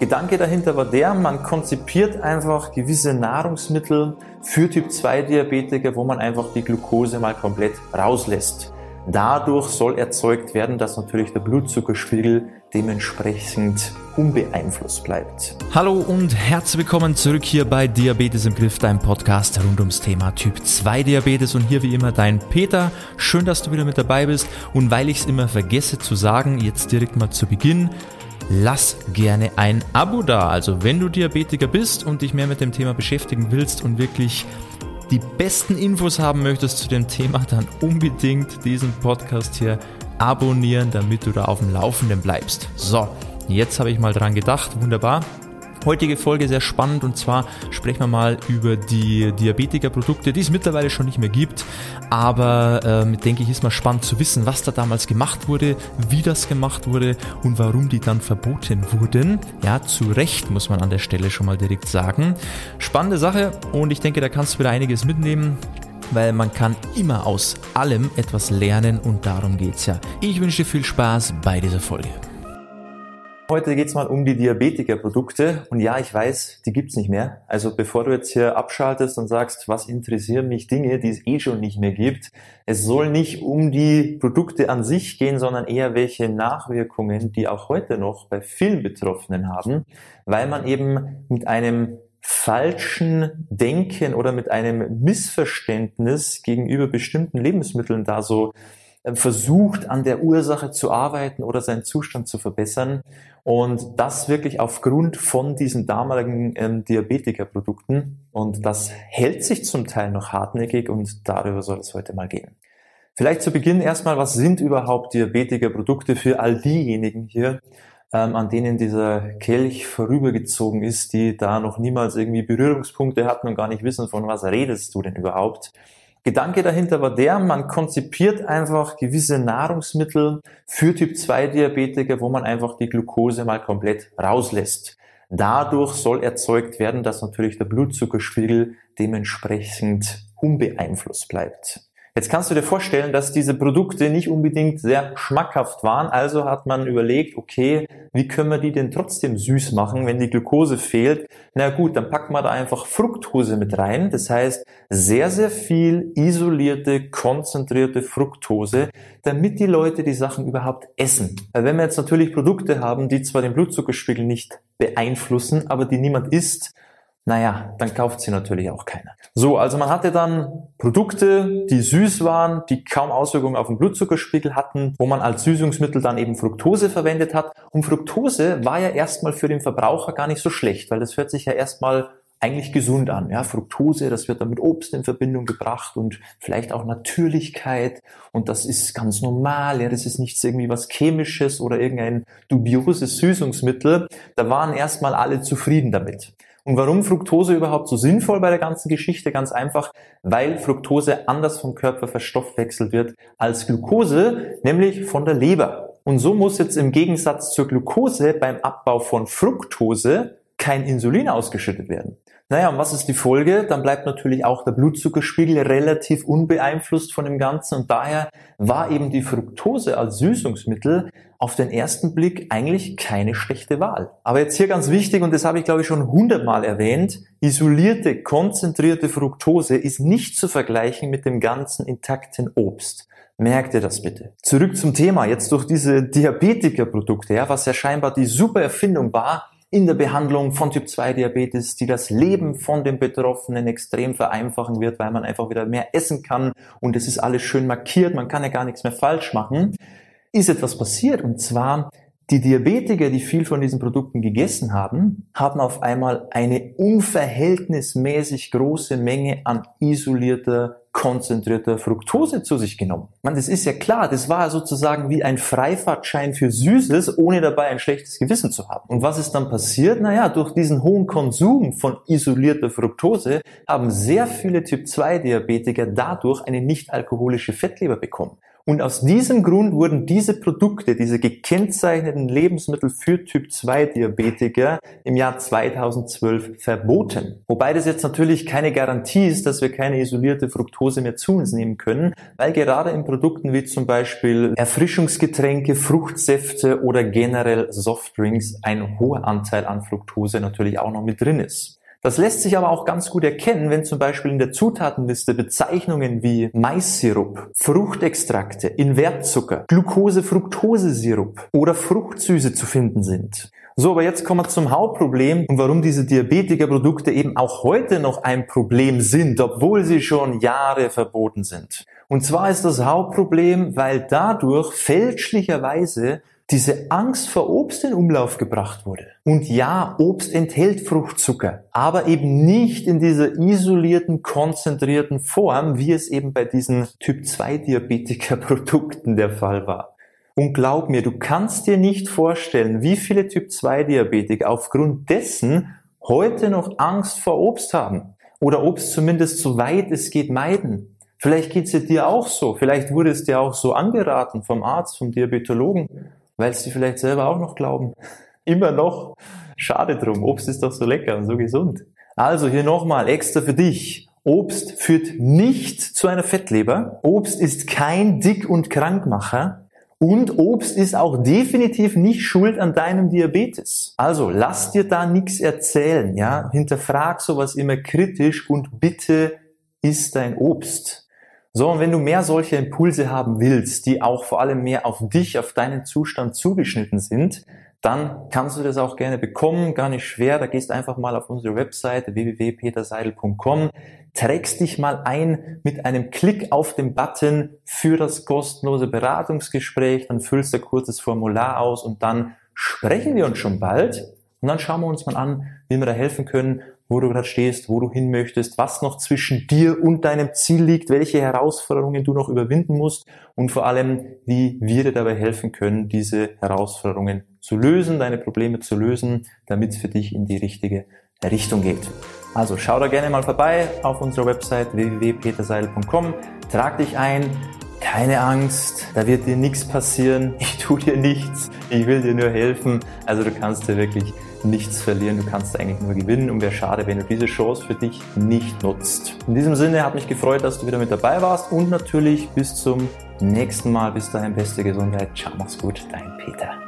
Gedanke dahinter war der, man konzipiert einfach gewisse Nahrungsmittel für Typ 2 Diabetiker, wo man einfach die Glucose mal komplett rauslässt. Dadurch soll erzeugt werden, dass natürlich der Blutzuckerspiegel dementsprechend unbeeinflusst bleibt. Hallo und herzlich willkommen zurück hier bei Diabetes im Griff, deinem Podcast rund ums Thema Typ 2 Diabetes und hier wie immer dein Peter. Schön, dass du wieder mit dabei bist und weil ich es immer vergesse zu sagen, jetzt direkt mal zu Beginn, lass gerne ein Abo da. Also wenn du Diabetiker bist und dich mehr mit dem Thema beschäftigen willst und wirklich die besten Infos haben möchtest zu dem Thema, dann unbedingt diesen Podcast hier abonnieren, damit du da auf dem Laufenden bleibst. So, jetzt habe ich mal dran gedacht. Wunderbar. Heutige Folge sehr spannend und zwar sprechen wir mal über die Diabetiker-Produkte, die es mittlerweile schon nicht mehr gibt. Aber ähm, denke ich, ist mal spannend zu wissen, was da damals gemacht wurde, wie das gemacht wurde und warum die dann verboten wurden. Ja, zu Recht muss man an der Stelle schon mal direkt sagen. Spannende Sache und ich denke, da kannst du wieder einiges mitnehmen weil man kann immer aus allem etwas lernen und darum geht's ja. Ich wünsche dir viel Spaß bei dieser Folge. Heute geht's mal um die Diabetiker-Produkte und ja, ich weiß, die gibt's nicht mehr. Also bevor du jetzt hier abschaltest und sagst, was interessieren mich Dinge, die es eh schon nicht mehr gibt, es soll nicht um die Produkte an sich gehen, sondern eher welche Nachwirkungen, die auch heute noch bei vielen Betroffenen haben, weil man eben mit einem falschen Denken oder mit einem Missverständnis gegenüber bestimmten Lebensmitteln da so versucht, an der Ursache zu arbeiten oder seinen Zustand zu verbessern. Und das wirklich aufgrund von diesen damaligen ähm, Diabetikerprodukten. Und das hält sich zum Teil noch hartnäckig und darüber soll es heute mal gehen. Vielleicht zu Beginn erstmal, was sind überhaupt Diabetikerprodukte für all diejenigen hier, ähm, an denen dieser Kelch vorübergezogen ist, die da noch niemals irgendwie Berührungspunkte hatten und gar nicht wissen, von was redest du denn überhaupt. Gedanke dahinter war der, man konzipiert einfach gewisse Nahrungsmittel für Typ 2 Diabetiker, wo man einfach die Glucose mal komplett rauslässt. Dadurch soll erzeugt werden, dass natürlich der Blutzuckerspiegel dementsprechend unbeeinflusst bleibt. Jetzt kannst du dir vorstellen, dass diese Produkte nicht unbedingt sehr schmackhaft waren. Also hat man überlegt, okay, wie können wir die denn trotzdem süß machen, wenn die Glucose fehlt? Na gut, dann packen wir da einfach Fructose mit rein. Das heißt, sehr, sehr viel isolierte, konzentrierte Fructose, damit die Leute die Sachen überhaupt essen. Weil wenn wir jetzt natürlich Produkte haben, die zwar den Blutzuckerspiegel nicht beeinflussen, aber die niemand isst, naja, dann kauft sie natürlich auch keiner. So, also man hatte dann Produkte, die süß waren, die kaum Auswirkungen auf den Blutzuckerspiegel hatten, wo man als Süßungsmittel dann eben Fructose verwendet hat. Und Fructose war ja erstmal für den Verbraucher gar nicht so schlecht, weil das hört sich ja erstmal eigentlich gesund an. Ja, Fructose, das wird dann mit Obst in Verbindung gebracht und vielleicht auch Natürlichkeit und das ist ganz normal. Ja, das ist nichts irgendwie was chemisches oder irgendein dubioses Süßungsmittel. Da waren erstmal alle zufrieden damit. Und warum Fructose überhaupt so sinnvoll bei der ganzen Geschichte? Ganz einfach, weil Fructose anders vom Körper verstoffwechselt wird als Glucose, nämlich von der Leber. Und so muss jetzt im Gegensatz zur Glucose beim Abbau von Fructose kein Insulin ausgeschüttet werden. Naja, und was ist die Folge? Dann bleibt natürlich auch der Blutzuckerspiegel relativ unbeeinflusst von dem Ganzen und daher war eben die Fructose als Süßungsmittel auf den ersten Blick eigentlich keine schlechte Wahl. Aber jetzt hier ganz wichtig, und das habe ich glaube ich schon hundertmal erwähnt, isolierte, konzentrierte Fructose ist nicht zu vergleichen mit dem ganzen intakten Obst. Merkt ihr das bitte. Zurück zum Thema, jetzt durch diese Diabetikerprodukte, ja, was ja scheinbar die super Erfindung war, in der Behandlung von Typ-2-Diabetes, die das Leben von den Betroffenen extrem vereinfachen wird, weil man einfach wieder mehr essen kann und es ist alles schön markiert, man kann ja gar nichts mehr falsch machen, ist etwas passiert. Und zwar die Diabetiker, die viel von diesen Produkten gegessen haben, haben auf einmal eine unverhältnismäßig große Menge an isolierter, konzentrierter Fructose zu sich genommen. Man, das ist ja klar, das war sozusagen wie ein Freifahrtschein für Süßes, ohne dabei ein schlechtes Gewissen zu haben. Und was ist dann passiert? Naja, durch diesen hohen Konsum von isolierter Fructose haben sehr viele Typ-2-Diabetiker dadurch eine nicht alkoholische Fettleber bekommen. Und aus diesem Grund wurden diese Produkte, diese gekennzeichneten Lebensmittel für Typ 2 Diabetiker im Jahr 2012 verboten. Wobei das jetzt natürlich keine Garantie ist, dass wir keine isolierte Fructose mehr zu uns nehmen können, weil gerade in Produkten wie zum Beispiel Erfrischungsgetränke, Fruchtsäfte oder generell Softdrinks ein hoher Anteil an Fructose natürlich auch noch mit drin ist. Das lässt sich aber auch ganz gut erkennen, wenn zum Beispiel in der Zutatenliste Bezeichnungen wie Maissirup, Fruchtextrakte, Invertzucker, Glucose-Fructose-Sirup oder Fruchtsüße zu finden sind. So, aber jetzt kommen wir zum Hauptproblem und warum diese Diabetikerprodukte eben auch heute noch ein Problem sind, obwohl sie schon Jahre verboten sind. Und zwar ist das Hauptproblem, weil dadurch fälschlicherweise diese Angst vor Obst in Umlauf gebracht wurde. Und ja, Obst enthält Fruchtzucker, aber eben nicht in dieser isolierten, konzentrierten Form, wie es eben bei diesen Typ 2 Diabetiker Produkten der Fall war. Und glaub mir, du kannst dir nicht vorstellen, wie viele Typ 2 Diabetiker aufgrund dessen heute noch Angst vor Obst haben oder Obst zumindest so weit es geht meiden. Vielleicht geht's dir auch so, vielleicht wurde es dir auch so angeraten vom Arzt, vom Diabetologen weil sie vielleicht selber auch noch glauben. Immer noch. Schade drum. Obst ist doch so lecker und so gesund. Also hier nochmal extra für dich. Obst führt nicht zu einer Fettleber. Obst ist kein Dick- und Krankmacher. Und Obst ist auch definitiv nicht schuld an deinem Diabetes. Also lass dir da nichts erzählen, ja. Hinterfrag sowas immer kritisch und bitte isst dein Obst. So, und wenn du mehr solche Impulse haben willst, die auch vor allem mehr auf dich, auf deinen Zustand zugeschnitten sind, dann kannst du das auch gerne bekommen, gar nicht schwer. Da gehst einfach mal auf unsere Webseite www.peterseidel.com, trägst dich mal ein mit einem Klick auf den Button für das kostenlose Beratungsgespräch, dann füllst du ein kurzes Formular aus und dann sprechen wir uns schon bald und dann schauen wir uns mal an, wie wir da helfen können wo du gerade stehst, wo du hin möchtest, was noch zwischen dir und deinem Ziel liegt, welche Herausforderungen du noch überwinden musst und vor allem, wie wir dir dabei helfen können, diese Herausforderungen zu lösen, deine Probleme zu lösen, damit es für dich in die richtige Richtung geht. Also schau da gerne mal vorbei auf unserer Website www.peterseil.com, trag dich ein, keine Angst, da wird dir nichts passieren, ich tue dir nichts, ich will dir nur helfen. Also du kannst dir wirklich nichts verlieren, du kannst eigentlich nur gewinnen und wäre schade, wenn du diese Chance für dich nicht nutzt. In diesem Sinne hat mich gefreut, dass du wieder mit dabei warst und natürlich bis zum nächsten Mal. Bis dahin beste Gesundheit. Ciao, mach's gut, dein Peter.